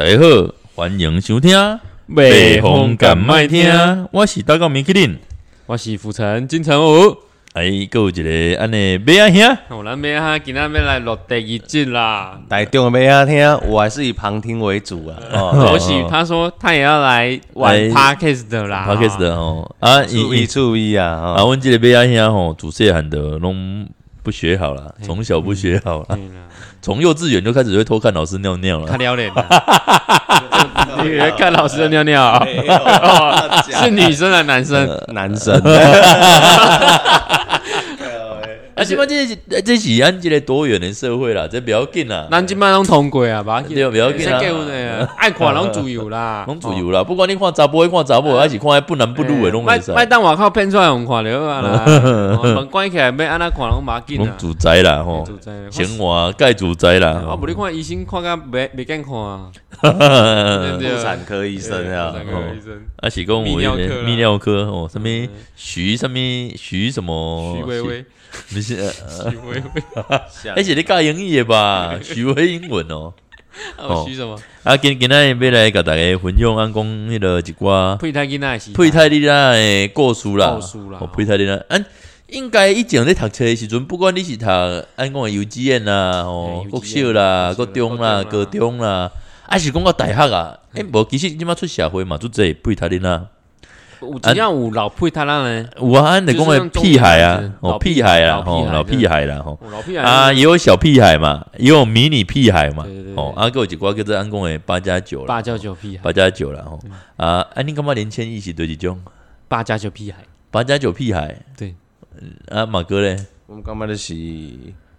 大家好，欢迎收听《北风敢麦听》，我是大高米克林，我是福城金城武。哎，各位一个安尼马啊兄，我咱马啊，今仔要来录第二集啦。台中的马啊听，我还是以旁听为主啊。哦，我许他说他也要来玩 podcast 的啦，podcast 的哦啊，注意注意啊！啊，阮这个马啊兄吼，主持人的拢不学好了，从小不学好了，从幼稚园就开始会偷看老师尿尿了，看撩脸，你看老师的尿尿，是女生还是男生？男生。啊，即码这是这是咱即个多元的社会啦，这不要紧啦。咱即摆拢通过啊，吧？对，不要紧啦。爱看拢自由啦，拢自由啦。不管你看查甫看查某，还是看不男不女的拢会使。麦当外口骗出来用看了啊啦。门关起来要安那看拢马紧啦。拢自在啦吼，生活盖自在啦。啊，不你看医生看甲袂袂健看啊。妇产科医生啊，啊是讲我泌尿科哦，什么徐什么徐什么徐薇薇。不是，徐威威，而且你教英语的吧？徐威英文哦。哦，徐什么？啊，今今仔要来甲大家分享安讲迄个一寡胚胎囡仔是胚胎囡仔的故事啦，故事啦。哦，胚胎囡仔，嗯，应该以前咧读册的时阵，不管你是读安讲的幼稚园啦，哦，国小啦，国中啦，高中啦，还是讲到大学啊？诶，无，其实即马出社会嘛，做这胚胎囡仔。有怎样有老配他那呢？有啊，你讲的屁孩啊，哦屁孩啦，吼老屁孩啦，吼老屁孩。啊，也有小屁孩嘛，也有迷你屁孩嘛，哦，啊，各位几挂叫做安讲的八加九了，八加九屁孩，八加九啦吼啊，安，你干嘛连签一起对几种？八加九屁孩，八加九屁孩，对，啊，马哥嘞，我们干嘛的是？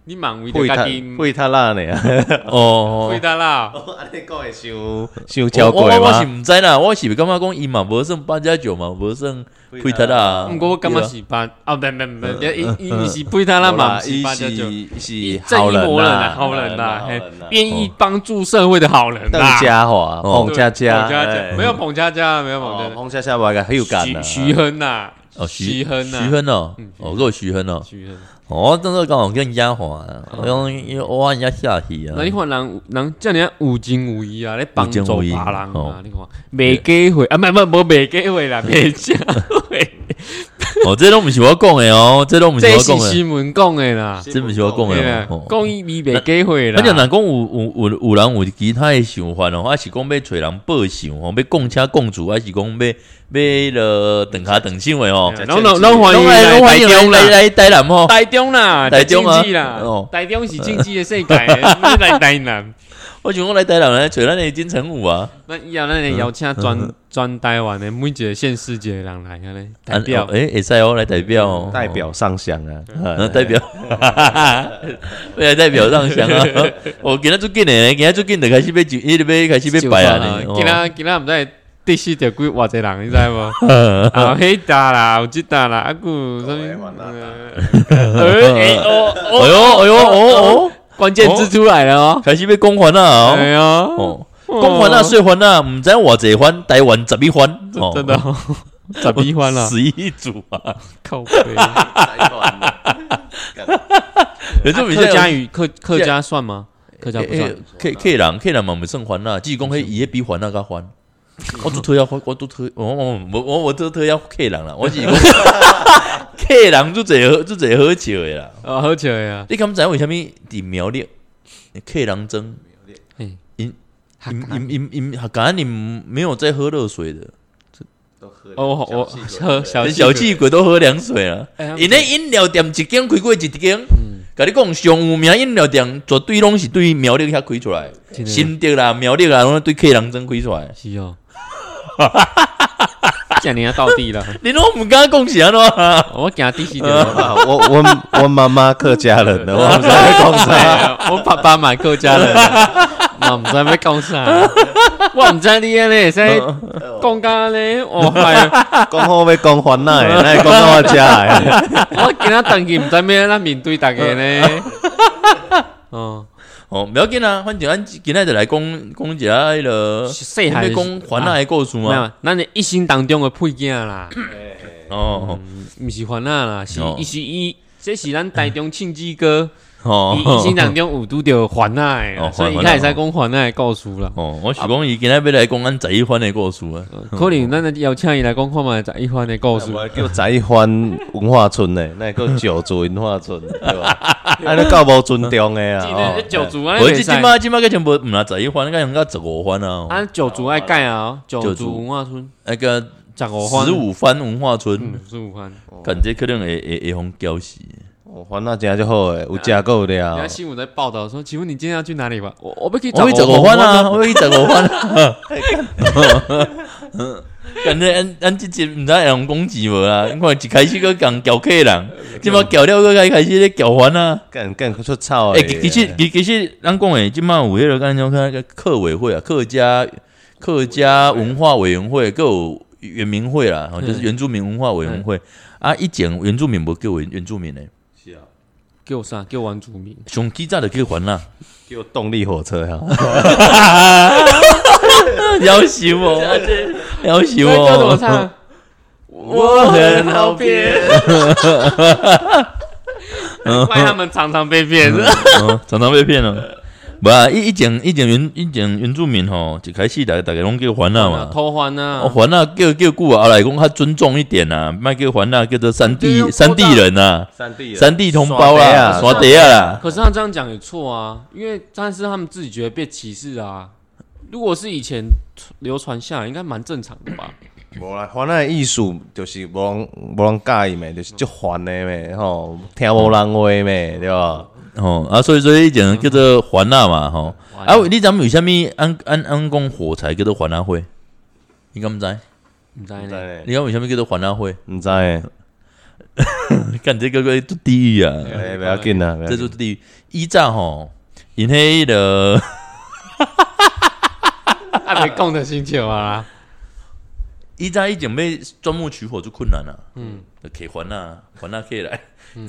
你忙为的家己会他啦呢？哦，会他啦！安尼讲会伤伤娇贵吗？我是唔知啦，我是感觉讲伊嘛无算八加九嘛，无算会他啦。毋过我感觉是八，哦，不不不，伊伊是配他啦嘛，是八加九，是正义魔人啦，好人呐，愿意帮助社会的好人。邓家华、彭佳佳，没有彭佳佳，没有彭佳佳，彭佳佳我个很有感的。徐亨呐，哦，徐亨呐，徐亨哦，哦，个徐亨哦，徐亨。哦，真的刚好跟人家话，我用我人家下去啊。那你看人人叫人家无情无义啊，来帮助别人啊。你看没机会啊，不不不没机会啦，没机会。哦，这都毋是我讲的哦，这都毋是我讲的。新闻讲的啦，这毋是我讲的。讲伊未没机会啦。反正人讲有有有有人有其他诶想法哦，还是讲要找人报仇哦，要共车共主，还是讲要。要了等卡等新闻哦，拢拢拢欢迎来欢迎来来台南哦，台中啦，台中啊，哦，台中是经济诶世界，来台南。我想讲来台南来找咱的金城武啊，那以后咱邀请专专台湾的每一个县市级的人来，安尼代表，诶，会使哦，来代表，代表上香啊，代表，来代表上香啊。我 今仔最近呢，今仔最近就开始要就一直要开始要摆啊，今仔今仔毋知。第四条几偌济人，你知无？啊，黑大啦，有即大啦，啊个什么？哎哦，哎呦，哎呦，哦哦，关键字出来了哦，开始被公还啦，哎呀，哦，公还了，税还啦，毋知偌济还，台湾十一还，真的，十一还了，十一组啊，靠背，客家语客客家算吗？客家不算。客客人客人嘛没算还啦，济公迄伊比还那个还。我都特要，我都特，我我我我我都特要客人啦，我是 客人就最好就最好笑的啦，啊好笑呀！你敢知为虾米伫苗栗客人争？因因因因因客家人没有在喝热水的，哦我喝小小气鬼。都喝凉水啊！因那饮料店一间开过一间，甲你讲上有名饮料店绝对拢是对苗栗遐开出来，新竹啦苗栗啦，拢对客人争开出来，是哦。哈哈哈哈哈！讲你要到地了，你拢唔敢讲啥咯？我讲第四点，我我我妈妈客家人的，我唔知讲啥。我爸爸买客家人，我唔知要讲啥。我唔知你咧，现在讲家咧，我系讲好要讲烦恼诶，来讲到我家诶。我今仔登记唔知咩，咱面对大家咧。哦。哦，不要紧啊，反正咱今日就来讲讲一下迄个，你讲还那的故事嘛？咱的一生当中的配件啦。哦，毋是还那啦，是伊是伊，这是咱台中庆记哥 哦伊伊心当中有拄着还奈哦，所以伊还开始在讲还奈的故事啦。哦，我是讲伊今仔要来讲咱十一番的故事啊。可能咱就邀请伊来讲看嘛十一番的故事。叫十一番文化村呢，那叫九族文化村，对吧？安尼够无尊重的啊！九族啊，我即即马即马个全部毋啦十一番，个用到十五番啊。啊九族爱盖啊，九九族族文化村那个十五番十，五番文化村，嗯，十五番。感觉可能会会会互搅死。哦番那真就好诶，有食够人了家。新闻在报道说，请问你今天要去哪里吧？我我要去我去十五番啊，啊，我去十五番啊。感觉咱咱即集毋知会用攻击无啊？你看一开始个讲搅客人，即马搞了个开开始咧搅番啊。更更出草诶、诶！其其实其其实咱讲诶，即马有迄个干种那个客委会啊，客家客家文化委员会，各有原民会啦，哦就是原住民文化委员会啊。以前原住民无叫原原住民诶，给我啥？给我玩主名。上基早就叫还啦。叫动力火车哈，要死我，要死我歌怎么哦。唱？我很好骗，怪他们常常被骗。嗯常常被骗了。无啊，以以前以前原以前原住民吼，一开始大家大家拢叫还啊嘛。偷还呐哦，，还啊叫叫久啊，后来讲较尊重一点呐，莫叫还啊，叫做山地山地人呐，三 D 山地同胞啦，山刷地啊啦。可是他这样讲也错啊，因为但是他们自己觉得被歧视啊。如果是以前流传下来，应该蛮正常的吧？无啦，番的艺术就是无人无人介意咩，就是足烦的咩，吼，听无人话咩，对吧？哦啊，所以说以以前叫做还啊嘛，吼。还啊，你咱们为虾米按按按讲火柴叫做还啊会？你敢毋知？毋知呢，你讲为啥物叫做还啊会？毋知诶，干这个个都地狱啊！诶，不要紧啦，不要紧这就是地狱。依照吼，因迄个 还没讲的星球啊！依照以前要钻木取火就困难了，嗯，就起还啊，还啊起来，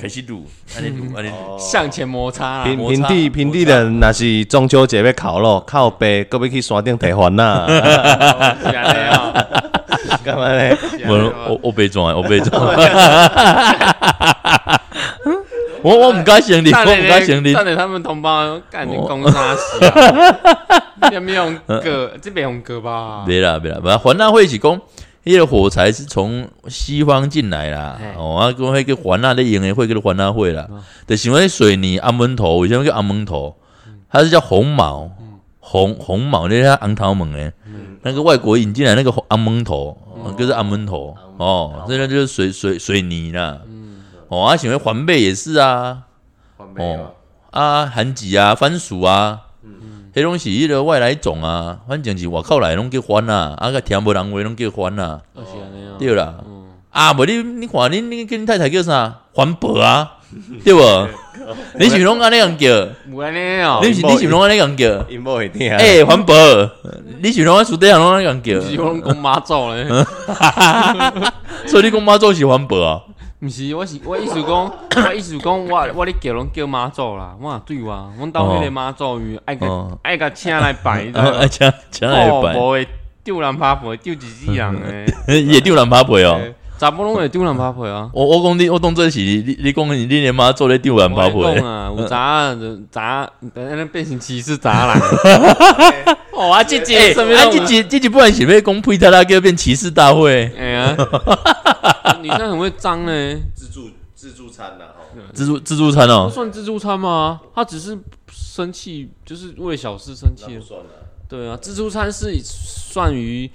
开始撸，安尼撸，安尼撸。向前摩擦啦。平平地平地人，若是中秋节要烤肉，靠背，搁要去山顶提番呐，是安尼啊干嘛呢？我我我被撞，我被撞。我 我唔该行李，我唔该行李。但是他们同胞干你公杀死啊！有没有用割？这边用哥吧？别啦别啦，反环纳会是讲，迄个火柴是从西方进来啦。哦，啊，讲迄个环纳的营的会叫做环啊会啦。就想迄水泥阿门头，为什么叫阿门头？它是叫红毛，红红毛那是昂头门诶。那个外国引进来那个红阿门头，哦就是阿门头哦，这个就是水水水泥啦。哦，啊，想要环贝也是啊。哦，啊，番薯啊，番薯啊，迄拢是迄个外来种啊，反正是外口来拢叫番啊，啊个听无人话拢叫番啊，哦是安尼啊。对啦。啊，无你你看你你跟你太太叫啥？环保啊，对无？你是拢安尼样叫？有安尼哦你，是你是拢安尼样叫？因某会听。诶，环保，你是拢安厝底下拢安尼样叫？是拢讲妈祖咧，所以你讲妈祖是环保啊？毋是，我是 我意思讲，我意思讲，我我咧叫拢叫妈祖啦，我也对哇，阮兜迄个妈祖鱼爱个哦爱个请来拜，啊，啊请请来哦，拜，无会丢人拍皮，丢一世人诶，也丢人拍皮哦。查甫拢会丢人拍皮啊。我我讲你，我当做是你你讲你你连妈做咧丢人拍皮我。讲啊，有杂就杂，等下变成歧视查人。哦，啊，这哎，节什么啊，这集这集不然是要讲呸他拉叫变歧视大会，哎呀，女生很会脏呢，自助自助餐呐，吼，自助自助餐哦，算自助餐吗？他只是生气，就是为小事生气。算了。对啊，自助餐是算于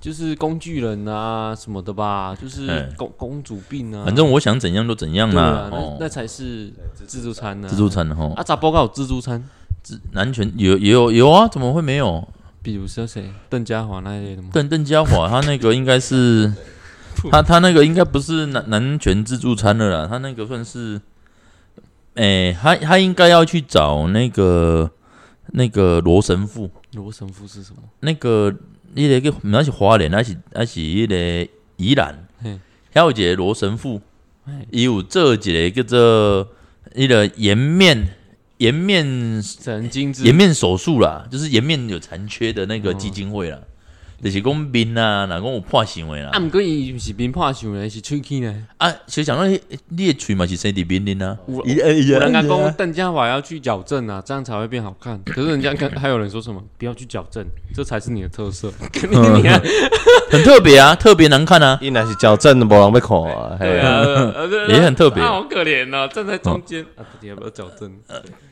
就是工具人啊什么的吧，就是哎公公主病啊。反正我想怎样就怎样啦那哦那，才是自助餐呢。自助餐哈啊，，咋报告有自助餐？自男权有也有有啊，怎么会没有？比如说谁，邓家华那一类的吗？邓邓家华他那个应该是 他他那个应该不是男男权自助餐的啦，他那个算是，诶、他他应该要去找那个那个罗神父。罗神父是什么？那个迄个叫那是花莲，那是那是迄个宜兰嘿，还有一个罗神父有做一个叫做迄个颜面颜面神经之颜面手术啦，就是颜面有残缺的那个基金会啦。就是讲面啊，若讲有破相的啦啊，。毋过伊毋是面破相咧，是喙齿呢。啊，其实讲到你你的喙嘛是生伫面恁啊，有人呀家讲邓家华要去矫正啊，这样才会变好看。可是人家跟还有人说什么不要去矫正，这才是你的特色。你看，很特别啊，特别难看啊。伊若是矫正，无人要看啊。嘿对啊，也很特别啊好可怜哦，站在中间啊，到底要不要矫正？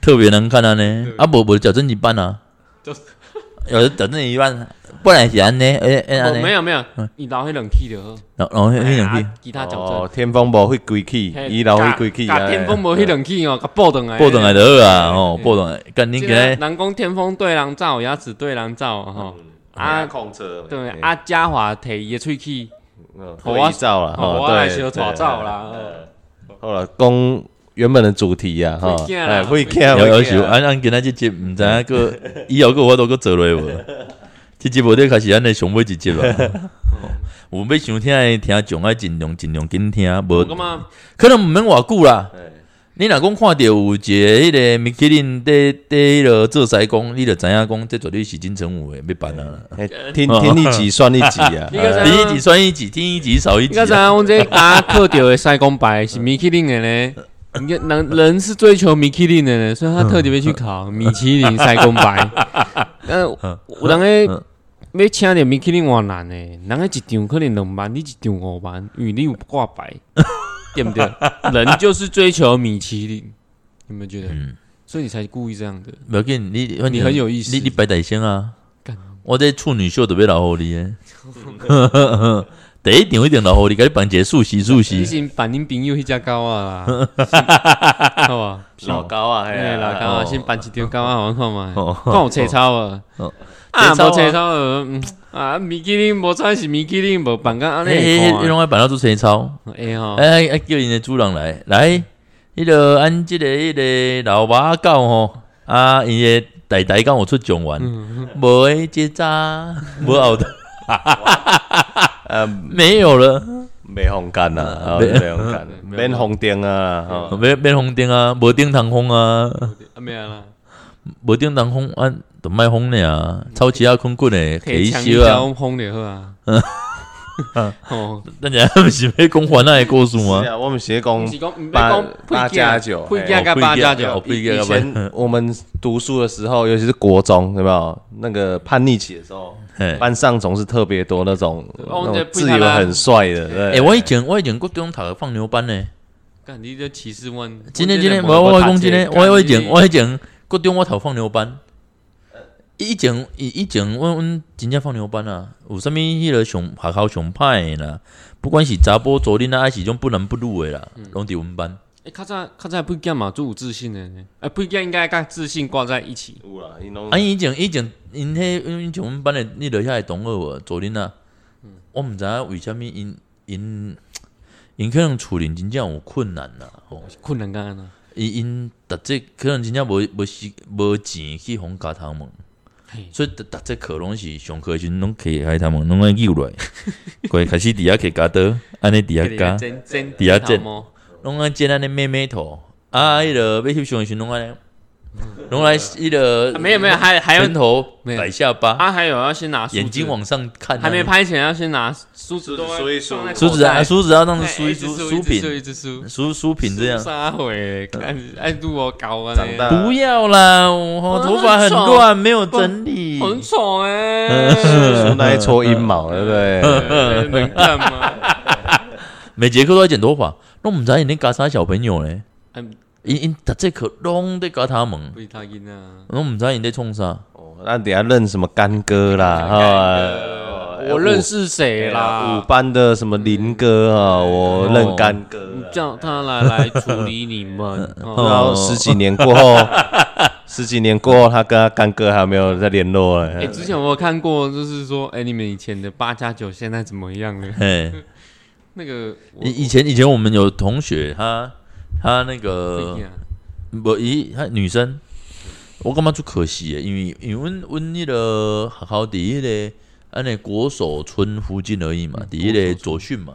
特别难看啊呢，啊无无矫正一半啊，就是有的矫正一半，不然是安尼，诶诶安尼，没，有没有，伊留迄冷气就好，然后然后迄两啊句其他矫哦，，天风无迄归气，嘿伊留迄规气甲天风无迄冷气哦，甲报转来，报转来就好啊，哦，报转来，干你这今日个人工天风对人照，牙齿对人照吼。啊啊，控车对，啊，嘉华摕伊的喙齿，互我照啦，吼，吼，我来对，小抓照啦。哦好了，讲原本的主题啊，哈，会惊啦哎，会看，有有时会惊按按今仔即集，毋知影个以后个我都个做落无，即集无得开始安尼上尾一集啊。有要想听诶听众爱尽量尽量紧听，无？可能毋免偌久啦。你若讲看着有一个迄个米其林伫伫迄落做西工，你就知影讲这绝对是金城武诶要办啊。嘿听听一集算一集啊，你个第一集算一集，听一集少一集你敢知影啊。阮这打刻掉的赛公牌是米其林诶呢？你看人人是追求米其林的呢，所以他特地要去考米其林赛工牌。呃，有人诶嗯要请着米其林偌难呢？人诶一张可能两万，你一张五万，因为你有挂牌，对不对？人就是追求米其林，有没有觉得？嗯所以你才故意这样的。不要紧，你你很有意思你你白大星啊干！我这处女秀特别老互你的。第一场一定老互你，甲你办一个素食素你食。先办恁朋友迄只狗啊啦，好吧？老高啊，老高啊，啊，先办一张狗啊，我看嘛，哦看有切草啊哦，啊，无切草呃嗯啊，米其林无穿是米其林，无办到安尼嘿，会看迄迄拢爱办到做青草。哎吼，哎哎，叫因的主人来来，迄个按即个迄个老马狗吼，啊，伊的代代敢有出状元，无诶结扎，无后头。呃，没有了，没红干呐，啊，没。没红干，免红灯啊，哈，免免红灯啊，无灯通风啊，啊咩啊啦，无灯通风啊，就卖风了啊，超其他困困的可以枪修啊。交轰就好啊。哦，大家不是没讲还那的故事吗是？啊，我们是讲八八加九配件甲八加哦九，不一样以前我们读书的时候，尤其是国中，有没有那个叛逆期的时候，班上总是特别多那种自以为很帅的，对。诶，我以前我以前国中读的放牛班呢。干你这歧视阮。今天今天我我讲今天我我以前我以前国中我读放牛班。以前以以前阮阮真正放牛班啊，有啥物迄个上学校上歹的啦，不管是查甫左恁啊，还是种不男不女的啦，拢伫阮班。诶，较早较早配件嘛，最有自信的呢。诶，配件应该甲自信挂在一起。有啦，因拢啊，以前以前因迄因像阮班的，你落遐会同学无？左恁啊，我毋知影为虾物因因因可能厝里真正有困难啦，吼。困难干呐？因因逐节可能真正无无时无钱去互家头问嘿，所以逐逐节课拢是上课的时阵拢摕家 头问，拢爱扭落来，过开始伫遐摕家刀，安尼伫遐加，底下剪头拢爱剪安尼妹妹头，啊，迄个要翕相的时阵拢安尼，拢来迄个啊没有没有，还还有拳头没有。摆下巴，啊，还有要先拿眼睛往上看，还没拍前要先拿梳子都梳一梳梳子啊，梳子要当哎梳一梳梳梳品，梳一直梳，梳梳品这样。啥回？看爱度我搞啊，长大不要啦，我头发很乱，没有整理。很丑哎，梳那一撮阴毛，对不对？呃能干吗？每节课都要剪头发，拢毋知因咧教啥小朋友咧。嗯因因逐节课拢在搞他们，不是他赢啊！拢毋知因咧创啥。哦那等下认什么干哥啦，哈，我认识谁啦五？班的什么林哥啊，我认干哥。叫他来来处理你们。然哦后十几年过后，十几年过后，他跟他干哥还没有再联络了。哎，之前我有看过，就是说，哎，你们以前的八加九现在怎么样了？嘿，那个以以前以前我们有同学，他他那个一样不咦他女生，我感觉就可惜诶，因为因为阮阮迄个学校伫迄个安尼国手村附近而已嘛，伫迄个左训嘛，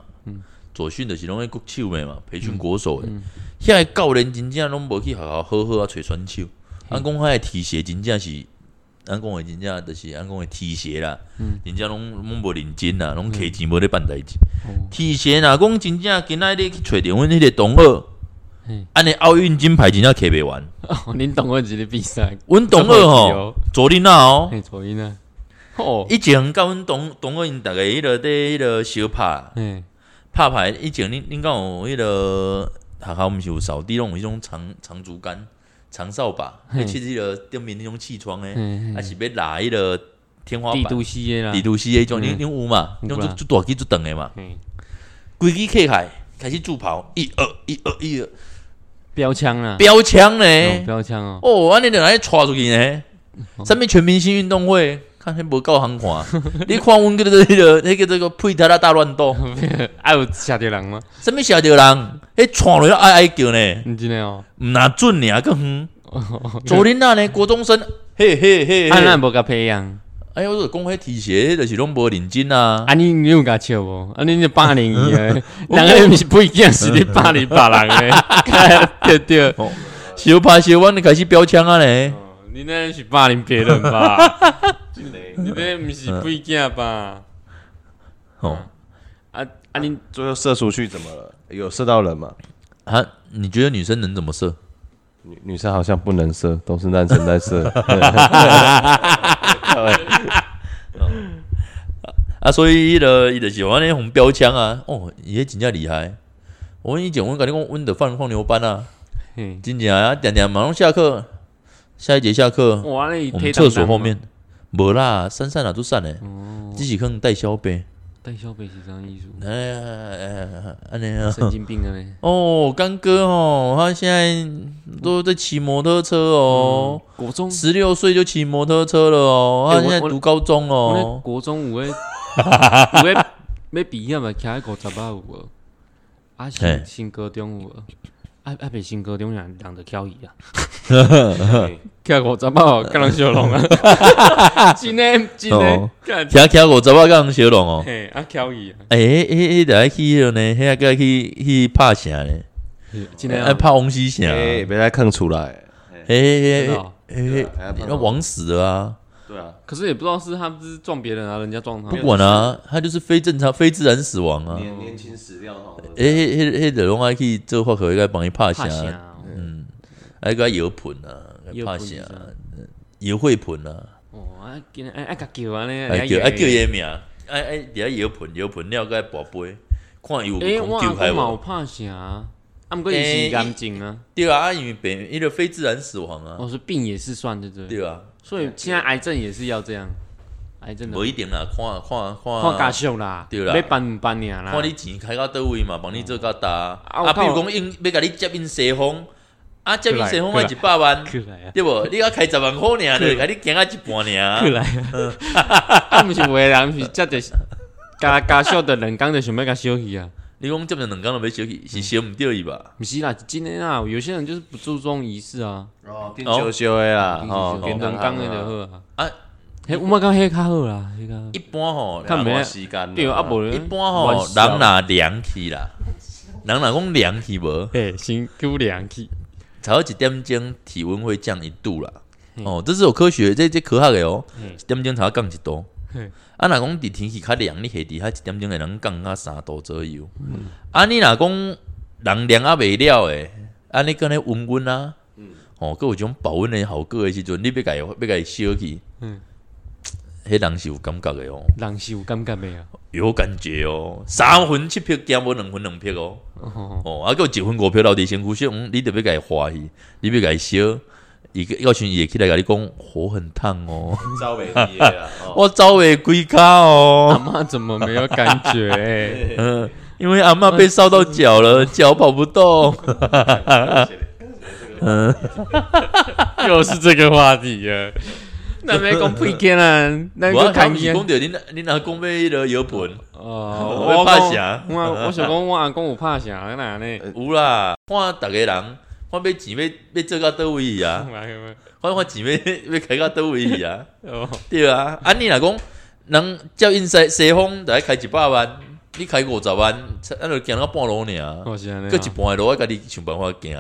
左训就是拢喺国手诶嘛，培训国手诶，遐个教练真正拢无去学校好好啊找选手，安讲遐个体协真正是安讲诶真正就是安讲诶提鞋啦，真正拢拢无认真啦，拢摕钱无咧办代志。提鞋若讲真正今仔日去找着阮迄个同学嗯，安尼奥运金牌真正摕袂完。哦，恁同学一个比赛，阮同学吼，昨天啊哦，嘿，左音啊，哦，以前甲阮同同学因逐个迄落伫迄落小拍。嗯，拍牌，以前恁恁敢有迄落学校毋是有扫地拢有迄种长长竹竿、长扫把，迄去迄落顶面迄种气窗诶，嘿还是要拉迄落天花板、地都西的啦，地都西迄种，恁嗯。恁有嘛？有啦种做大机做长诶嘛，嘿，规支客海开始助跑，一二一二一二，标枪啊，标枪哦呢？标枪哦，哦，安尼就来带出去呢？啥物全明星运动会？看迄无够通看，你看阮个迄个迄个这个配搭啦大乱斗，啊有吓着人吗？什物吓着人？迄闯落去哀哀叫呢？你真的哦，毋若准尔更远。昨天那呢，国中生，嘿嘿嘿嘿，啊咱无甲培养，哎呦，我就讲迄提鞋，迄就是拢无认真啊。啊你你有甲笑无？啊你就霸凌伊诶，人个毋是不一样，是你霸凌别人诶，对对，小拍小弯，你开始标枪啊嘞？哦你那是霸凌别人吧？你这毋是不一样吧？哦，啊啊你最后射出去怎么了？有射到人吗？啊，你觉得女生能怎么射？女女生好像不能射，都是男生在射。啊，所以伊个伊就是安尼红标枪啊，哦，伊迄真正厉害。我以前我甲你讲，阮得放放牛班啊，嘿，真正啊，点点马上下课，下一节下课，我们厕所后面，无啦，散散啊都散嘞，只是可能带小杯，带小北是啥意思？哎呀哎呀，安尼啊。神经病啊嘞！哦，干哥哦，他现在都在骑摩托车哦，国中，十六岁就骑摩托车了哦，他现在读高中哦。国中有诶，有诶要毕业嘛，徛喺五十八有无？啊嘿新新高中有无？啊啊，袂新高中人人就翘伊啊，跳五十啊，甲人相弄啊，真诶真诶哦，干骑骑五十啊，甲人小龙哦。嘿啊翘伊啊，诶，迄迄得爱去迄个呢，迄个去去拍啥呢？真诶啊，爱拍王西啥？哎，诶别再坑出来。诶真的哦诶，那王死了啊！对啊，可是也不知道是他不是撞别人啊，人家撞他不，管啊，他就是非正常、非自然死亡啊。年年轻死掉哈。诶，迄迄迄个拢爱去做化学，该帮伊拍啥？怕啥？嗯，爱个摇盆啊，拍啥？摇血盆啊，哦，啊，今日爱爱甲叫安尼，爱叫爱叫伊名，爱爱伫遐摇盆摇盆了，个跋杯，看伊有诶，空我阿救开无？公嘛有怕啥？啊，毋过伊是癌症啊，对啊，啊因为病伊个非自然死亡啊，我说病也是算对不对？对啊，所以现在癌症也是要这样，癌症的。无一定啦，看看看。看家属啦，对啦。要办毋办尔啦。看你钱开到倒位嘛，帮你做较大。啊啊，比如讲因要甲你接应西风，啊，接应西风要一百万，对无？你要开十万箍尔，就甲你减啊一半过尔。来啊！啊，毋是有的人是接着家家属的人工就想要甲烧去啊，你讲接两工就要烧去，是烧毋着伊吧？毋是啦，是真的啦，有些人就是不注重仪式啊，哦，定修修的啦，哦，连两工的就好啊。啊，迄我感觉迄较好啦，迄个一般吼，看没没时间。对啊，无一般吼，人若凉去啦，人若讲凉去无，嘿，身躯凉去，才有一点钟体温会降一度啦。哦，这是有科学，这这科学的哦，嗯一点钟才会降一度嘿。啊，若讲伫天气较凉，你下伫遐一点钟会能降到三度左右。嗯。啊，你若讲人凉啊袂了诶，啊，你跟咧温温啊，嗯。哦，佮有种保温的效果的时阵，你要甲伊要甲伊烧去，嗯。迄人是有感觉的哦，人是有感觉的啊。有感觉哦，三分七匹惊无两分两匹哦。哦，哦，啊，有一分五票留伫身躯上，嗯，你得别甲伊化去，你要甲伊烧，伊个要群也起来甲你讲火很烫哦，招袂低的啦。哦 阿哦，妈怎么没有感觉？嗯，因为阿妈被烧到脚了，脚跑不动，嗯，又是这个话题啊！那没讲屁见啊，那我个看见是讲着恁恁阿公买迄个摇盆，哦，我怕啥我我想讲，我阿公有怕啥哪呢？有啦，看逐个人，看要钱要要做到倒位去啊，我我钱要要开到倒位去啊。哦，对啊，啊你若讲人叫因西西方就爱开一百万，你开五十万，咱就行到半路尔，我是安尼啊。搁一半的路我家己想办法行。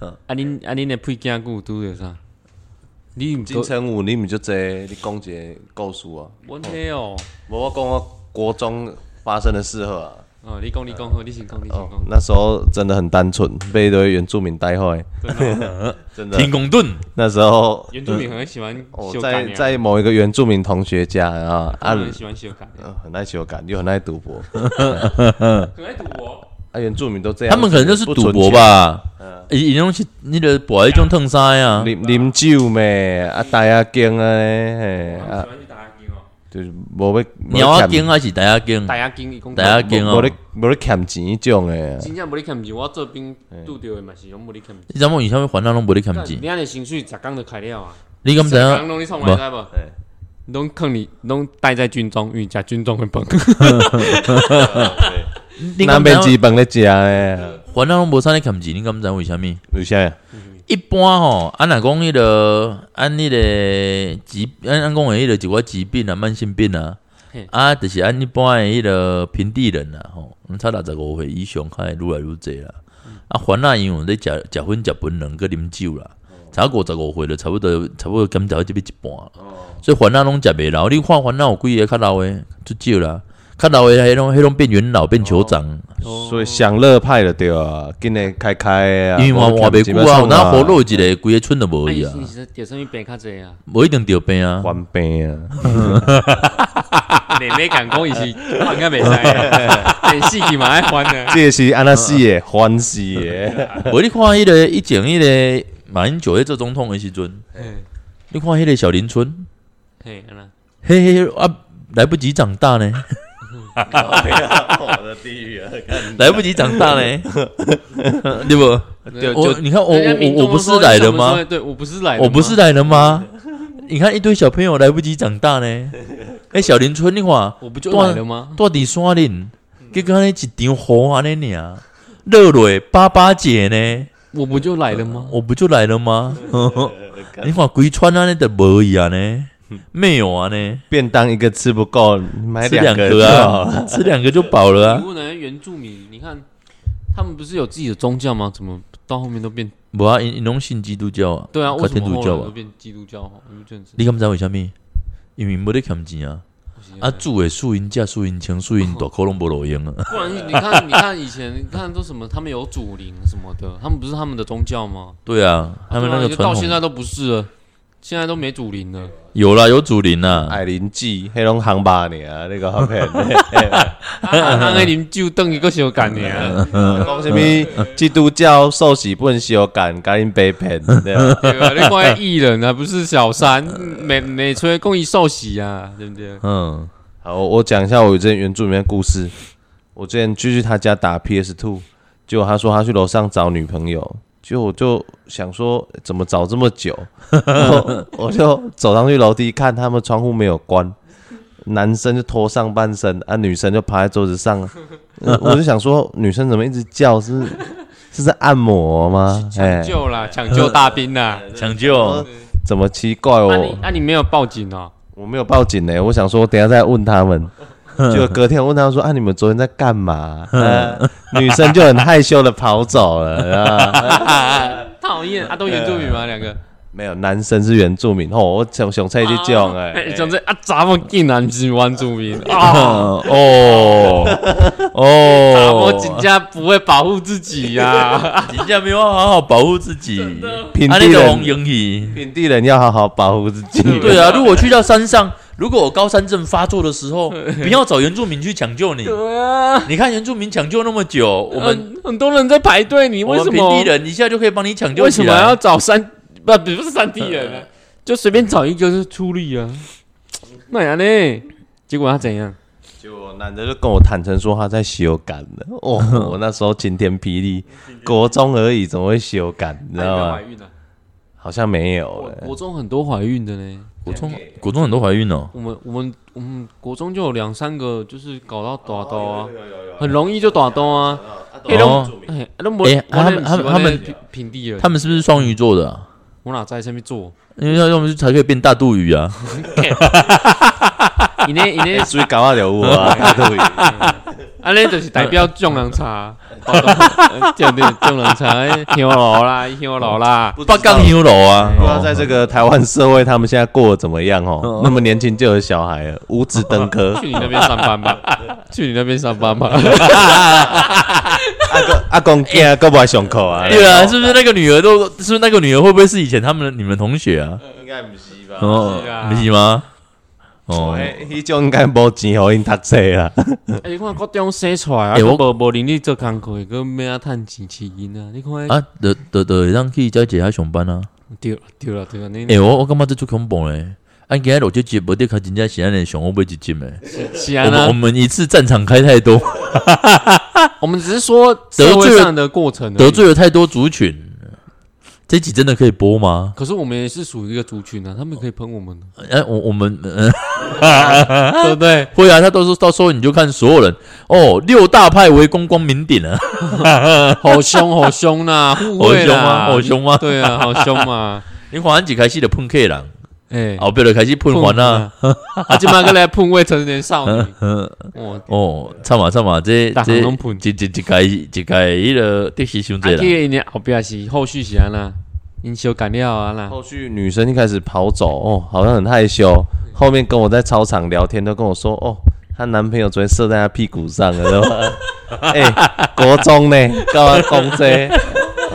哦，啊恁啊恁的配件有拄着啥？你毋金城武，你毋就这，你讲一个故事啊？阮迄哦，无我讲我国中发生的事好啊。哦，你讲你讲好，你先讲你先哦讲，，那时候真的很单纯，被一堆原住民带坏，真的。天。公盾，那时候原住民很喜欢我修改在在某一个原住民同学家啊啊，很喜欢修改，呃很爱修改，又很爱赌博，很爱赌博。啊，原住民都这样，他们可能就是赌博钱？吧，伊伊拢是你的博一种烫衫啊，啉啉酒咩，啊，大下惊啊咧，嘿啊，就是无要鸟啊经还是大家经，打牙经伊讲大牙经哦无咧，无咧欠钱迄种诶，真正无咧欠钱，我做兵拄着的嘛是拢无咧欠钱。你知影某以前烦恼拢无咧欠钱，你安尼薪水十工就开了啊！你敢知十工影？拢你创来知无嘿？拢坑你，拢待在军中，因为食军中的饭。你 南边？基本咧食诶，烦恼拢无啥咧欠钱，你敢知影为虾米？为啥呀？一般吼，按若讲迄个按迄个疾，按按讲诶迄个一寡疾病啊、慢性病啊，啊，就是按一般诶迄个平地人啊，吼，差六十五岁以上，较会愈来愈侪啦。啊，烦啊因为咧食食薰、食槟榔、佮啉酒啦，差五十五岁就差不多差不多减少即边一半啦。所以烦啊拢食袂老，你看烦啊有几个较老诶，就少啦。较老的迄种迄种变元老变酋长，所以享乐派了对啊，紧诶开开啊，因为我活袂久啊，有哪活路一个规个村都无哎伊啊，你是着啥物病较济啊？无一定得病啊。患病啊，你没敢讲伊是应该袂使的，演戏嘛爱欢的。这是安那死诶，欢喜诶，无你看迄个以前迄个马英九咧做总统的时阵，嘿，你看迄个小林村，嘿，嘿嘿啊，来不及长大呢，我的地狱啊！来不及长大呢，对不？对就我你看我我我不是来了吗？对，我不是来的，我不是来了吗？你看一堆小朋友来不及长大呢，哎，小林村的话，我不就来了吗？到底山林，结果安尼一场雨安尼尔，热落八八姐呢，我不就来了吗？我不就来了吗？你看鬼川安尼都无伊啊呢，没有啊呢。便当一个吃不够，买吃两个。啊，吃两个就饱了啊。你问人家原住民，你看他们不是有自己的宗教吗？怎么到后面都变？不啊，因因拢信基督教啊，对啊，较为什天主教啊都。变基督教？我就这样子。你敢知为虾米？因为没得欠钱啊，啊，住的宿营价、宿营钱、宿营大可拢无路用啊。不然你看，你看以前，你看都什么？他们有祖灵什么的，他们不是他们的宗教吗？对啊，他们那个对啊传统到现在都不是了，现在都没祖林了。有啦，有祖灵啊。爱林记，迄种行吧呢，那个好骗。他那啉酒等一个小干呢，讲什么基督教受洗不能修改，赶紧被骗，对吧？对吧？另外艺人啊，不是小三，每每吹公益受洗啊，对不对？嗯，好，我我讲一下我之前原著里面的故事。我之前就去他家打 PS Two，结果他说他去楼上找女朋友，结果我就想说怎么找这么久，然 后我就走上去楼梯看他们窗户没有关，男生就脱上半身，啊，女生就趴在桌子上，呃 我就想说女生怎么一直叫，是是在按摩吗？哎抢，救啦，抢救大兵啦！抢救，怎么奇怪那你我那你没有报警哦？我没有报警呢，我想说等一下再问他们。结果隔天我问他们说：“啊，你们昨天在干嘛？”呃女生就很害羞的跑走了。啊讨厌啊，都原住民吗？两个？没有，男生是原住民。吼，我想想猜这种哎，哎，讲这啊，咱们竟然不是原住民啊！哦哦，我人家不会保护自己呀！人家没有好好保护自己，平地人。平地人要好好保护自己。对啊，如果去到山上，如果我高山症发作的时候，不要找原住民去抢救你。对啊，你看原住民抢救那么久，我们很很多人在排队，你我为什么们平地人一下就可以帮你抢救起为什么要。找山不不是山地人啊？就随便找一个是出力啊？那样呢？结果他怎样？结果男的就跟我坦诚说他在修改的。哦，我那时候晴天霹雳，国中而已，怎么会修改？你知道吗那有没有怀？孕啊？好像没有我欸。国中很多怀孕的呢。国中国中很多怀孕哦，我们我们我们国中就有两三个，就是搞到打刀啊，很容易就打刀啊。哎，他们他们他们平平地人，他们是不是双鱼座的啊？我哪在上面做？因为要要么才可以变大肚鱼啊。你那你那属于搞到了我啊，大肚鱼。安尼就是代表种人差，对对，种人差，香炉啦，香炉啦，八杠牛楼啊，不知道在这个台湾社会，他们现在过得怎么样哦？那么年轻就有小孩了，五子登科。去你那边上班吧，去你那边上班吧。阿公阿公囝够不爱上课啊？对啊，是不是那个女儿都？是不是那个女儿会不会是以前他们你们同学啊？应该不是吧？哦不是吗？哦，迄种应该无钱互因读册啦。哎，你看国中生出来啊，欸我我无无能力做工课，佮咩啊趁钱饲囡啊？你看，啊，得得得，让去在姐遐上班啊？对了对了对了，你诶，我我感觉这最恐怖嘞！按今日录这集，无得开真正是安尼上我买一集诶。是啊我们我，们一次战场开太多，我们只是说得罪了的过程，得罪。了太多族群。这集真的可以播吗？可是我们也是属于一个族群啊，他们可以喷我们的，哎、我我们嗯、对不对？会啊，他到时候到时候你就看所有人哦，六大派围攻光明顶啊，好凶好凶呐，互好凶啊？好凶啊？对啊，好凶啊！你华安几开始的喷客人，哎，后边就开始喷环啊。啊，今麦个来喷未成年少女，哇！哦，差嘛差嘛，这大这行拢喷一一一改一改迄个的士伤啊，济啦。这个后边是后续是安啦，因修改了啊啦，后续女生就开始跑走，哦，好像很害羞。后面跟我在操场聊天，都跟我说，哦，她男朋友昨天射在她屁股上了，对吧？哎、国中呢，跟我讲这个，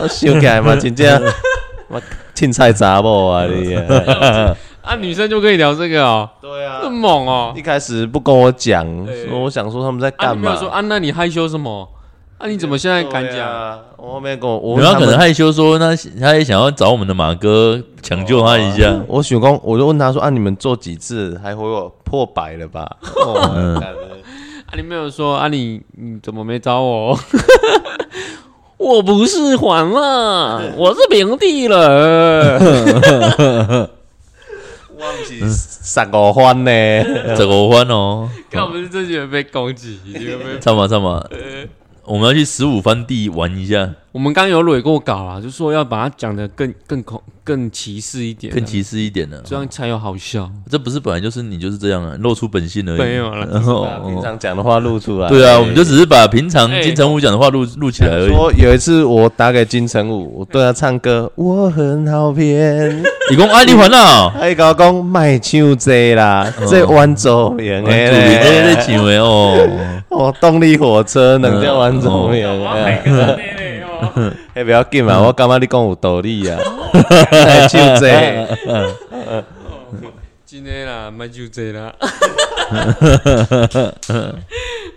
我想起来嘛，真正我凊彩查某啊你啊！啊，女生就可以聊这个哦，对啊这么猛哦一。开始不跟我讲，说我想说他们在啊，干嘛你没有？说啊，那你害羞什么？啊，你怎么现在敢讲？啊？我后面跟我，我有没有可能害羞说，那他也想要找我们的马哥抢救他一下？我想讲，我就问他说啊，你们做几次还回我破百了吧？哦，干啊，你没有说啊，你你怎么没找我？我不是还了，我是平地了。我不是十五番呢。这个番哦，看我们这些人被攻击，你有没有？差嘛差嘛，我们要去十五番地玩一下，我们刚刚有蕊过稿啊，就说要把它讲的更更恐更歧视一点啊，更歧视一点呢。这样才有好笑。这不是本来就是你就是这样啊，露出本性而已。没有了然后把平常讲的话录出来。对啊，我们就只是把平常哎金城武讲的话录录起来而已。说有一次我打给金城武，我对他唱歌，我很好骗，你讲爱丽环啊？他跟我讲卖唱这啦，这弯走名的主力在咧，在唱的哦，哦，动力火车能叫弯走名的，迄不要紧嘛，我感觉你讲有道理啊，卖唱这，真的啦，莫就这啦。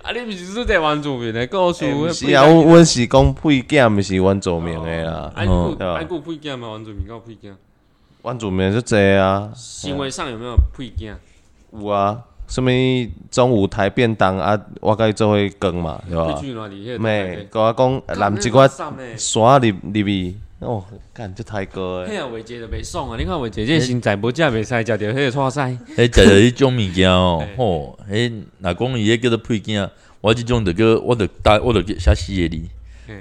啊，你毋是说在玩主面的告诉我？欸不是啊，阮阮是讲配件，毋是弯走名的啦，哎，哦顾对吧？哎顾配件嘛？玩主面告配件，弯走名就这啊，行为上有没有配件？有啊，什物中午台便当啊，我甲伊做伙羹嘛，对吧会？去哪里？妹，甲我讲南一寡山入入去，哦，干这太高诶，嘿啊，伟杰就袂爽啊！你看伟杰这身材无食袂使，食着迄个 错赛。迄食着迄种物件哦 嘿，吼，迄若讲伊迄叫做配件，我即种着叫我着搭我着写四个字，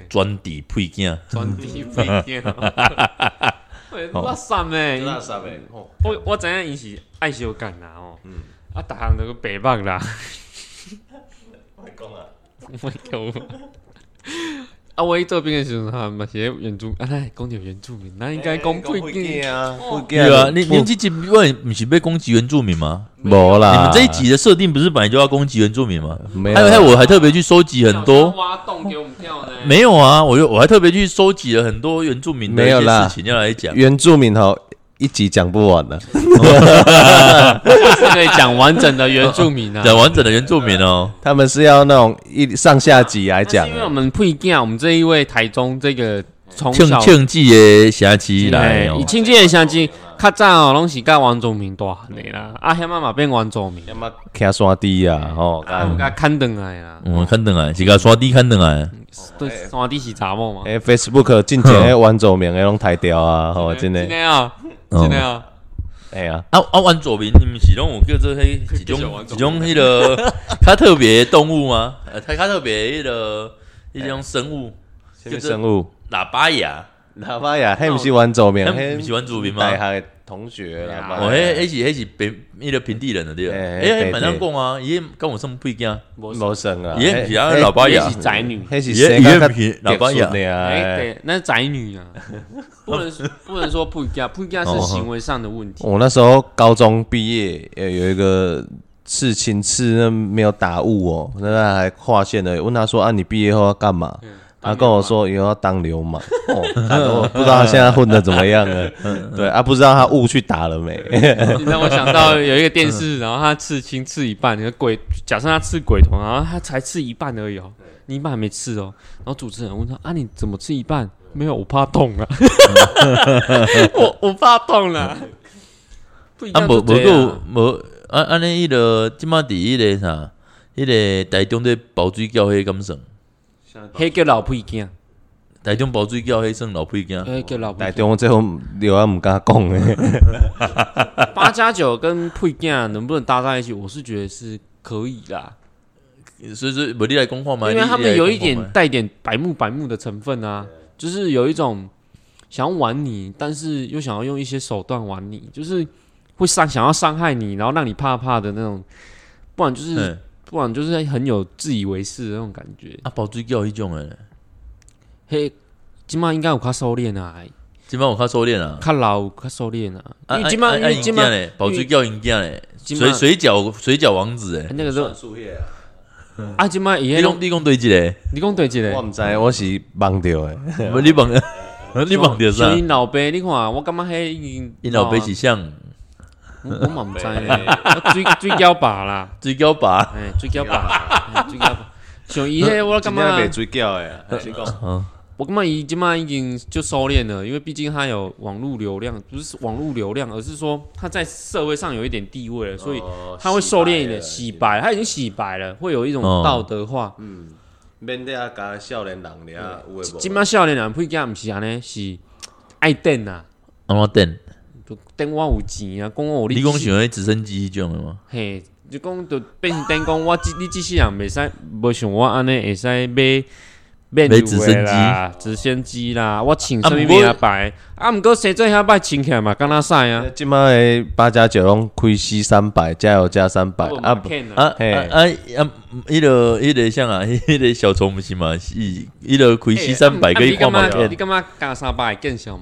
专底配件。专治配件。喂，我散诶！啥诶？我我知影伊是爱修感啦吼。啊，逐项都个白目啦。我讲啊，我讲。啊，我去做兵的时候，哈，嘛是原住，啊，咱讲着原住民，那应该讲配件。啊，配件对啊，你你这集问不是被攻击原住民吗？无啦，你们这一集的设定不是本来就要攻击原住民吗？没还有还有，我还特别去收集很多。挖洞给我们跳呢。没有啊，我就我还特别去收集了很多原住民的一些没有啦事情要来讲。原住民吼一集讲不完的，是可以讲完整的原住民啊。讲完整的原住民哦，他们是要那种一上下集来讲。因为我们配件，我们这一位台中这个从庆小庆记的辖期来以亲戚的相机，较早哦拢是甲王祖明大汉的啦，啊，遐嘛嘛变王祖明，要么骑山地啊，吼，甲砍断来啦，我看等来，是甲刷地看等来，对，山底是查某嘛，诶，Facebook 进前 诶王祖名诶拢抬掉啊，吼，真的啊，真的啊，哎呀，啊啊，玩左边，你们是拢有叫做迄一种一种迄个 较特别的动物吗？呃，它较特别的迄个一种生物，什么生物？喇叭牙，喇叭牙，迄毋是玩走名，那不是玩左边吗？大学同学啦，啊哦，迄迄是迄是平迄个平地人的对吧？哎哎，对蛮难讲啊，伊跟我什么不一样？无无生啊，伊迄是啊老爸呀是，宅女，迄是也生较也是老爸呀特殊的啊，哎，哎对，那是宅女啊，不能说不能说不一样，不一样是行为上的问题。我那时候高中毕业，呃，有一个刺青刺那没有打雾哦，那还划线的。问他说啊，你毕业后要干嘛？他跟我说以后要当流氓。哦，看我不知道他现在混的怎么样了。对啊，不知道他误去打了没？让我想到有一个电视，然后他刺青刺一半，那个鬼，假设他刺鬼头，然后他才刺一半而已哦，你一半还没刺哦。然后主持人问他啊，你怎么刺一半？没有，我怕痛啊，我我怕痛了。不一啊，样无无就这样个无啊，安尼迄个即马伫迄个啥，迄个台中的包水饺迄敢算？迄叫老屁囝，台中包水饺迄算老屁囝。迄叫老屁。台中最后留啊唔敢讲诶，八加九跟配件能不能搭在一起？我是觉得是可以啦，所以说，无你来讲话嘛？因为他们有一点带点白目白目的成分啊，就是有一种想要玩你，但是又想要用一些手段玩你，就是会伤想要伤害你，然后让你怕怕的那种，不然就是嗯不然就是很有自以为是的那种感觉。啊，包水饺迄种诶，嘿，今晚应该有较收敛啊，即摆有较收敛啊。较老有较收敛啊，啊因为今晚因为今晚咧，包水饺因囝嘞，水水饺水饺王子诶。那个时候啊，今晚伊迄种你讲你讲对一个，你讲对一个我。唔知，我是忘掉诶。无 你忘 你忘掉啥像？因老爸，你看，我感觉迄因老爸是像我我嘛毋知咧，我水水饺爸啦，水饺爸，哎，水饺爸，嘿水饺爸。像伊迄，我感觉，水饺诶，先讲我感觉伊即摆已经就收敛了，因为毕竟他有网络流量，不是网络流量，而是说他在社会上有一点地位了，所以他会收敛一点，洗白，他已经洗白了，会有一种哦道德化。嗯。免得啊，甲少年人俩有诶无？即摆少年人配件毋是安尼，是爱等啊，安怎等？就等我有钱啊，讲我有你讲想迄直升机迄种的吗？嘿，就讲就变成等讲，我即你即世人袂使，无像我安尼会使买买买直升机啦、直升机啦，我穿什么啊不过名牌？啊，毋过生做遐摆穿起来嘛，敢若使啊，即摆诶八加九拢开 C 三百，加油加三百啊！不啊啊嘿啊啊！迄个迄个像啊，迄个小虫不是嘛？是迄个开 C 三百可以看嘛嘛？？你感觉加三百会更小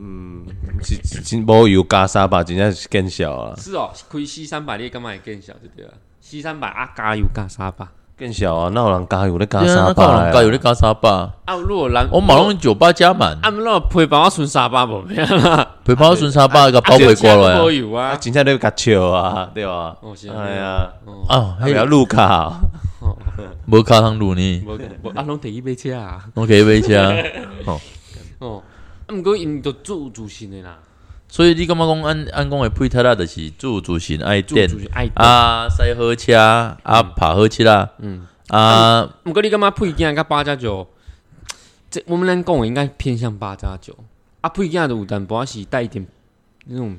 吗？是真无油加三百，真正是更小啊，是哦，开 C 三百你感觉会更小就对了。C 三百啊，加油加三百更小啊！哪有人加油咧加三那靠人百加油咧加三百，啊，如果人我马龙酒吧加满，啊，如果陪伴我存三百无咩啦，陪跑顺三百个包回过来无啊！油啊，真正咧甲笑啊，对吧？哦是哎呀，啊，还要迄路卡，无卡通路呢，无无啊，拢第一杯车啊。我第一杯车。哦哦，啊，毋过因都自有自信的啦，所以你感觉讲按按讲的配套啦，就是自主自信爱电。啊。啊，赛好车啊，爬好车啦，嗯，啊，毋过你感觉配件甲八加九，这我们咱讲的应该偏向八加九。啊，配件的有淡薄仔是带一点那种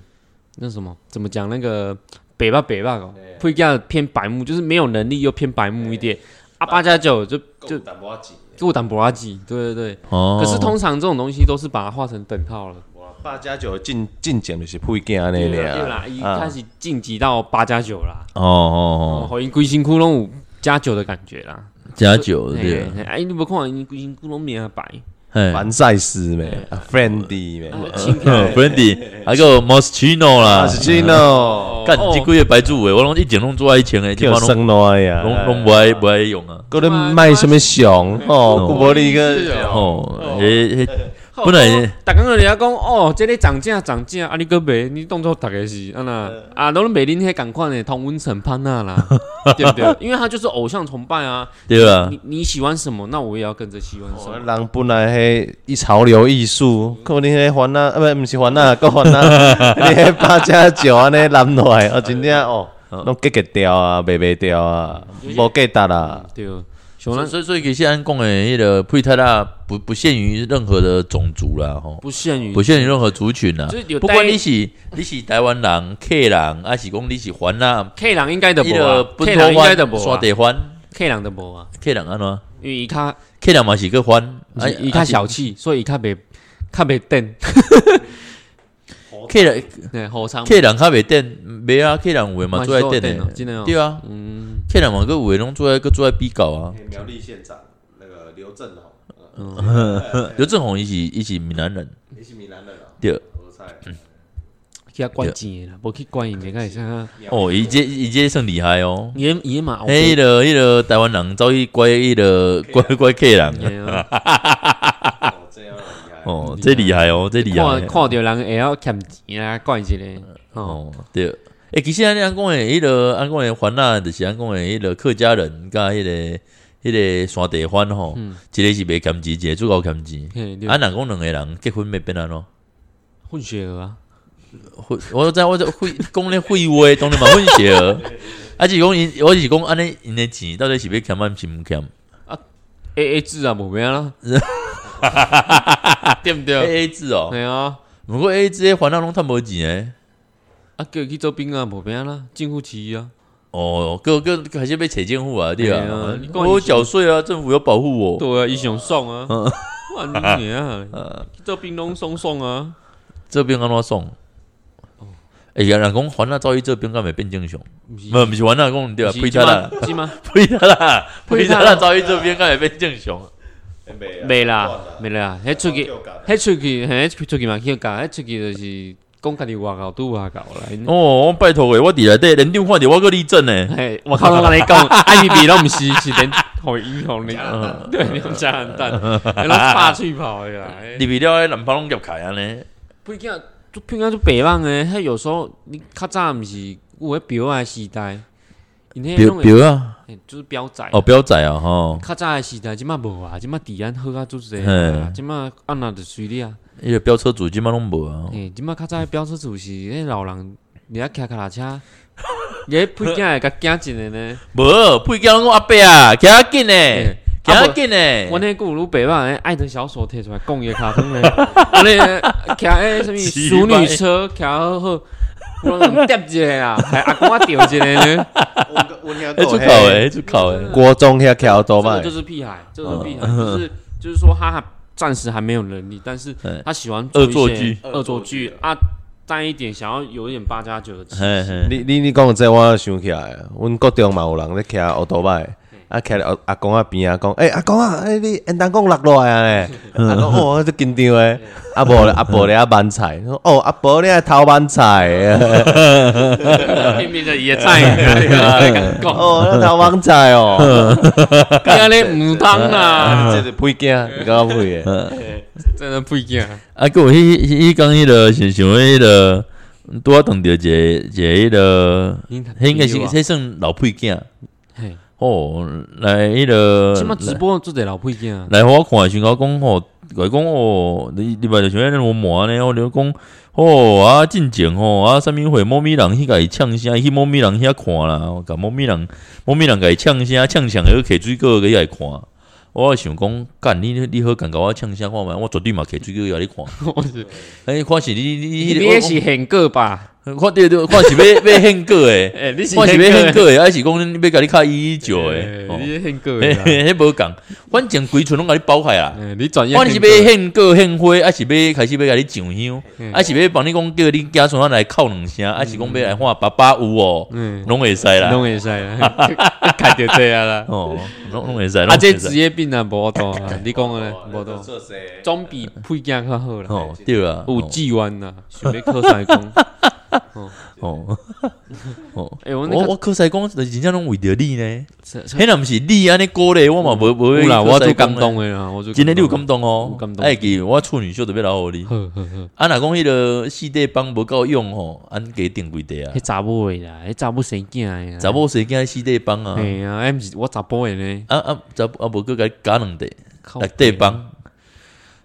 那什么，怎么讲那个北吧北吧哦，配件偏白目，就是没有能力又偏白目一点。啊，八加九就就淡薄仔够淡薄仔几，对对对。哦，可是通常这种东西都是把它画成等号了。八加九进进前就是配件安尼对俩，啦，一啊开始晋级到八加九啦，哦哦哦，好，因规身窟窿有加九的感觉啦。哦，加九对。哎，你无看因规身窟窿面啊白，嘿凡赛斯咩？啊，Friendy 咩，轻飘。嗯，Brandy，还有 Moschino 啦。Schino 干这几个白住诶，我拢一整拢做爱情诶，基叫本上拢生挪呀，拢拢不爱不爱用啊。搁咧卖什么熊？哦，古伯利个哦哦，诶，迄本来逐工人家讲哦，这个涨价涨价，啊，你个卖，你当做逐个是啊那啊，拢卖恁迄共款的同温层潘娜啦，对不对？因为他就是偶像崇拜啊，对啊，你你喜欢什么，那我也要跟着喜欢什么。人本来迄一潮流艺术，可能迄环啊，啊不，毋是环啊，个环啊，你迄八加九安尼揽落来，哦，真正哦，拢结结掉啊，卖卖掉啊，无价值啦，对，所以所以其实按讲诶，迄个佩特拉不不限于任何的种族啦，吼，不限于不限于任何族群啦。不管带你是你是台湾人、客人，还是讲你是环啊，客人应该的无迄个啊本，K 人应该的无啊沙地环、，K 人的无啊，客人安怎？因为伊较客人嘛是个环，啊伊较小气，所以伊较袂较袂等。客人对，后场客人较袂等，袂啊，客人有诶嘛做在等诶，真的哦，对啊，嗯，客人嘛个有诶拢做在个做在比较啊。苗栗县长那个刘正宏，刘正宏伊是伊是闽南人，伊是闽南人啊？对，我猜。去遐管钱的啦，无去管伊，袂个会啥，哦，伊这伊这算厉害哦。伊伊嘛，迄个迄个台湾人走去拐迄个拐拐客人，嘿啊哦，这样厉害。哦，这厉害哦，这厉害看。看着人会晓欠钱啊，怪一个，哦，哦，对。诶，其实安尼讲诶，迄个安讲诶，番啊，就是安讲诶，迄个客家人甲迄个迄个山地番吼，一个是袂欠钱，一个主要欠钱。啊，若讲两个人结婚要变安咯？混血儿啊，会，我知我这会讲咧废话，当然嘛混血儿。啊，是讲因，我是讲安尼，因诶钱到底是要欠还是毋欠 A A 制啊，无变啦，对不对？？A A 制哦，系啊，不过 A A 制诶烦恼拢趁无钱诶。啊，叫伊去做兵啊，无变啦，进户期啊，哦，个个还是被扯监护啊，对对啊啊你，讲我有缴税啊，政府有保护我。对啊，伊上爽啊，哇你啊，去做兵拢送送啊，这兵安怎送？哎呀，人讲还那遭遇这边敢会变正常？毋是没不是还那讲对啊，是呸他啦，是吗？呸他啦，呸他啦，早伊这边敢会变正常？袂啦，袂啦，迄出去，迄出去，迄出去嘛去教，迄出去就是讲家己外口拄外口啦。哦，我拜托诶，我伫内底连电看着我个立正呢。嘿，我靠，我跟你讲，I P B 拢毋是，是连互英雄你，对，你用加蛋蛋，拢拍喙跑诶啦。入去了，迄南方拢夹开安尼。不一定，就不应该就白网诶，迄有时候你较早毋是有迄表诶时代，因迄表种表啊，嘿就是表仔。哦表仔啊，吼，较早诶时代，即摆无啊，即摆治安好啊，足济嘿啊，即摆按哪就随你啊。迄个飙车主即满拢无啊。嘿，即摆较早诶飙车主是迄老人，你啊骑脚踏车，你迄配件会甲惊进诶呢。无，配叫我阿伯啊，行较紧呢，嘿行较紧诶。阮迄古鲁北网诶爱的小手摕出来讲伊诶卡通诶，安尼骑迄什物奇淑女车，骑好好，我人叠一个啊，还阿公啊吊一个呢，我听迄出口诶，迄出口诶。国中遐桥多嘛这个就，是屁孩，就是屁孩，就是就是说他还暂时还没有能力，但是嗯他喜欢恶作剧。恶作剧。啊，带一点想要有一点八加九的气息。你你你讲这我想起来，阮国中嘛有人咧骑奥多摆，啊骑阿阿公啊边啊讲，诶阿公啊，诶你因当讲落落来啊咧，阿公 哦，这紧张诶，阿伯咧阿伯咧啊慢菜，说哦阿伯咧偷慢菜，拼命的野菜，讲。哦那偷慢菜哦，干咧唔通 啦，这是配件，你讲配的，真的不一样。啊，个迄迄迄讲迄个想想迄个，拄啊碰着一个一个迄个，迄应该是迄算老配件。嘿，哦，来迄个起码直播做得老配件啊。来互我看诶时候，我讲吼，我讲哦，你你嘛就像迄种魔呢，我就讲哦啊，进前吼啊，啥物会猫咪人迄个伊唱声，去猫咪人遐看啦，甲猫咪人猫咪人甲伊唱声，唱响个摕水果个伊来看。我想讲，干你你好，干甲我唱声看觅，我绝对嘛摕水果甲你看。哎，看是你你你你也是很过吧？看对对，看是要 要献果诶，哎，你是看是要献个果诶，还是讲你要甲你较一九诶？哦你很个嘿嘿，迄无共，反正规村拢甲你包开啦。哎，你专业我是要献果献花，还是要开始要甲你上香，嗯还是要帮你讲叫你家孙仔来哭两声，还是讲要来喊爸爸有哦，嗯，拢会使啦。拢会使啦，开着这啊啦。哦，拢拢会使。啊，这职业病啊，无多啊，你讲诶，无多，这谁？总比配件较好啦。哦，对啊，有志愿啊，想要靠山工。哦 哦，哎，我那个我我科西讲，就是真正拢为着你呢。是是迄若毋是你安尼鼓励，我嘛无无有啦，我做做感动诶啦，我做今天你有感动哦有感，动哎记我处女秀特别老互你。呵呵呵，啊，若讲迄个四地帮无够用吼，安加定几地啊迄？查某诶啦，迄查某生囝诶啦。查某谁惊四地帮啊？嘿啊，哎，毋是我查甫诶呢，啊啊，查啊无个甲加两地，靠六地帮。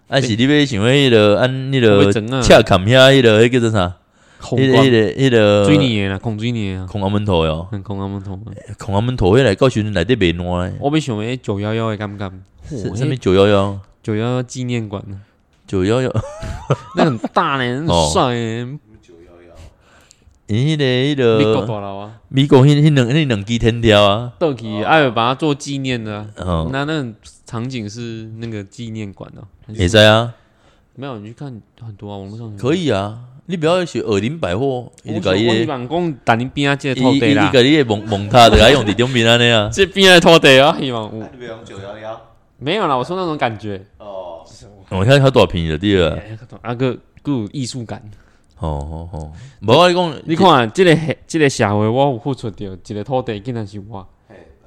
啊是你要想要迄个按迄个会整啊恰坎遐迄个迄叫做啥？红光迄个迄个迄个水泥诶啦，空水泥啊，空阿门头哟，很空阿门头。空阿门头迄来到时阵内底袂烂诶。我要想迄九幺幺诶感觉，是什么九幺幺？九幺幺纪念馆呢，九幺幺，那很大呢，很哦帅诶，因迄个迄美国大楼啊，美国迄迄两迄两支天条啊，倒去爱把它做纪念的啊。哦，那那种场景是那个纪念馆哦，会使啊。没有，你去看很多啊，网络上可以啊，你不要去二林百货，伊就甲伊我是的，讲讲，但你边啊这个伊伊土地啦。伊，甲你的蒙蒙他的，甲用伫中面安尼啊。这边的土地啊，希望。我你不用九幺幺？没有啦，我说那种感觉，哦，我。看他多少便宜的对了。啊个更有艺术感。哦哦哦，无我跟你讲，你看，这个社这个社会，我有付出掉一个土地，竟然是我，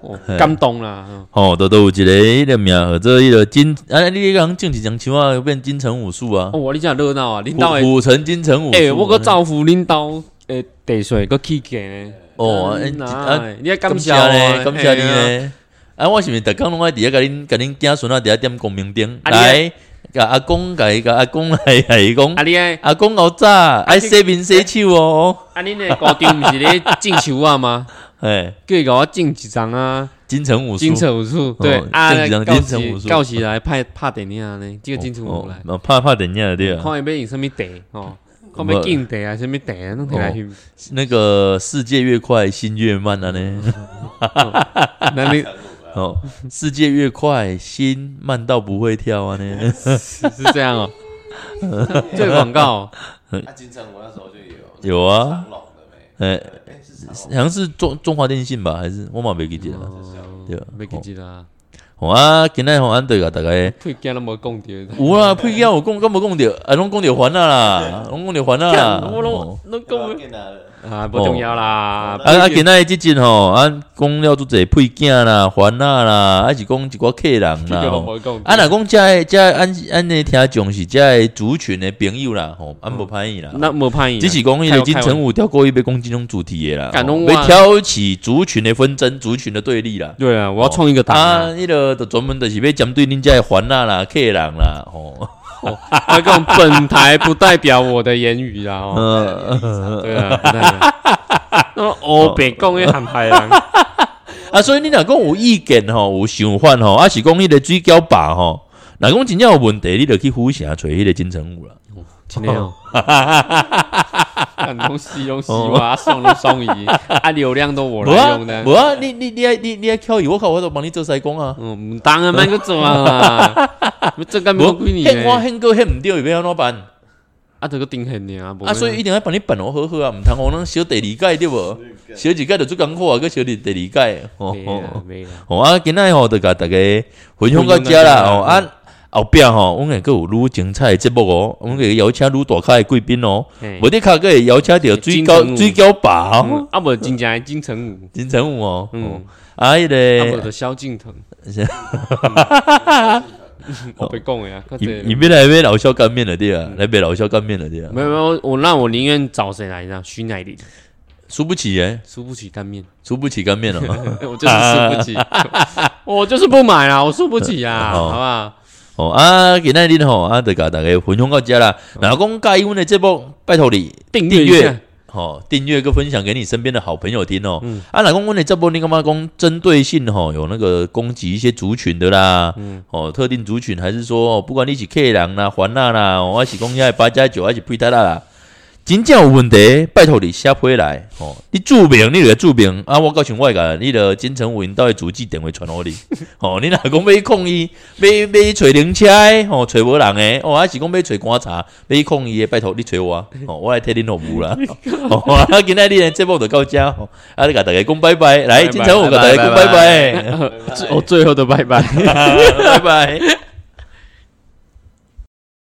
哦，感动啦。嗯哦，都都有一个迄个名号做迄个金，啊，你讲种一张树啊，变金城武术啊哦，，我你讲热闹啊，领导虎的，虎城金城武术。诶，我个造福领导诶地税个起价呢。哦，嗯哎呐啊，你要感感谢我谢呢，感谢你嘿啊呢。啊，我是毋是逐工拢爱伫遐甲恁甲恁囝孙啊，伫遐点光明灯，啊你来，甲阿公甲伊甲阿公来来讲啊，，你诶，阿公老早爱洗面洗手哦，啊，恁诶高中毋是咧种树啊吗？哎，叫伊甲我进一张啊，金城武术，金城武术，对哦啊，进一张告金城武术。起告起来拍拍电影呢，这个金城武哦来，哦拍拍电影对啊，看伊要用什么地哦，看要进地啊，什么地啊，弄起来去。那个世界越快，心越慢啊呢。那你哦，世界越快，心 慢到不会跳啊呢。是是这样哦，这个广告那 金城武那时候就有有啊，哎，好像是中中华电信吧，还是我嘛没记得了。对没记得啦，好啊，今仔吼，安对个大概配件都无讲掉。有啦，配件有讲，敢无讲着，啊，拢讲着还啊啦，拢讲着还啊啦。我哦拢拢？啊，不重要啦。啊啊，今仔即阵吼，啊讲了做者配件啦、还啊啦，还是讲一寡客人啦。啊，若讲遮的遮的咱咱的听众是遮的族群的朋友啦，吼，啊无歹意啦。那无歹意，只是讲迄个金城武挑过一杯攻击种主题的啦，吼感动我要挑起族群的纷争、族群的对立啦。对啊，我要创一个党啊，啊！迄个就专门就是要针对恁遮的还啊啦、客人啦，吼。他讲本台不代表我的言语啦。哦，嗯，对啊，不代表。那欧北讲迄含牌人，啊，所以你若讲有意见吼，有想法吼，啊是讲迄个水饺吧吼，若讲真正有问题，你就去虎城找迄个金城武啦。真的哦。东西东西哇，送都送伊，啊流量都我来用的，无。啊，你你你爱你你爱挑伊，我靠，我都帮你做西工啊。嗯，当然蛮个做 啊，这个没有几年献我呢，献个献毋对，要安怎办？啊这个顶很呢啊，啊，所以一定要帮你本好好好啊，毋通互咱小第二届对无？小一届就做艰苦啊，个小第第二届。哦哦没啦，哦啊，今仔吼，就甲大家分享到遮啦。哦啊，后壁吼，阮会阁有愈精彩诶节目哦，阮会邀请愈大咖诶贵宾哦。嘿。无得卡个会邀请到水金饺城武。水饺爸哦，嗯啊无真正的金城武，金城武哦。嗯嗯，啊，迄个啊无的萧敬腾，我被讲诶啊，较伊侪伊要来买老肖干面了对啊，来买老肖干面了对啊。没有没有，我那我宁愿找谁来呢？徐乃麟，输不起诶，输不起干面，输不起干面哦。我就是输不起，我就是不买啊，我输不起啊，哦。好不好？哦啊，今仔日吼啊，就甲大家分享到遮啦。若讲介意阮的节目，拜托你订订阅吼，订阅跟分享给你身边的好朋友听哦。嗯啊，若讲阮的这波你干嘛讲针对性吼，有那个攻击一些族群的啦，嗯哦，特定族群，还是说、哦不管你是客人啦、还啦啦，哦，还是讲遐八加九，还是配搭啦，真正有问题，拜托你写批来哦。你注明，你就注明啊，我告诉我个，你的金城武引导的主机电话传互你。哦，你若讲要去抗议，要要去找灵车的，哦，找无人诶，哦，还是讲要找观察，要去抗议的，拜托你找我，哦，我来替恁服务啦。哦，啊，今仔日的节目就到遮，哦，啊，你甲大家讲拜拜，来，金城武甲大家讲拜拜，最哦最后的拜拜。拜拜。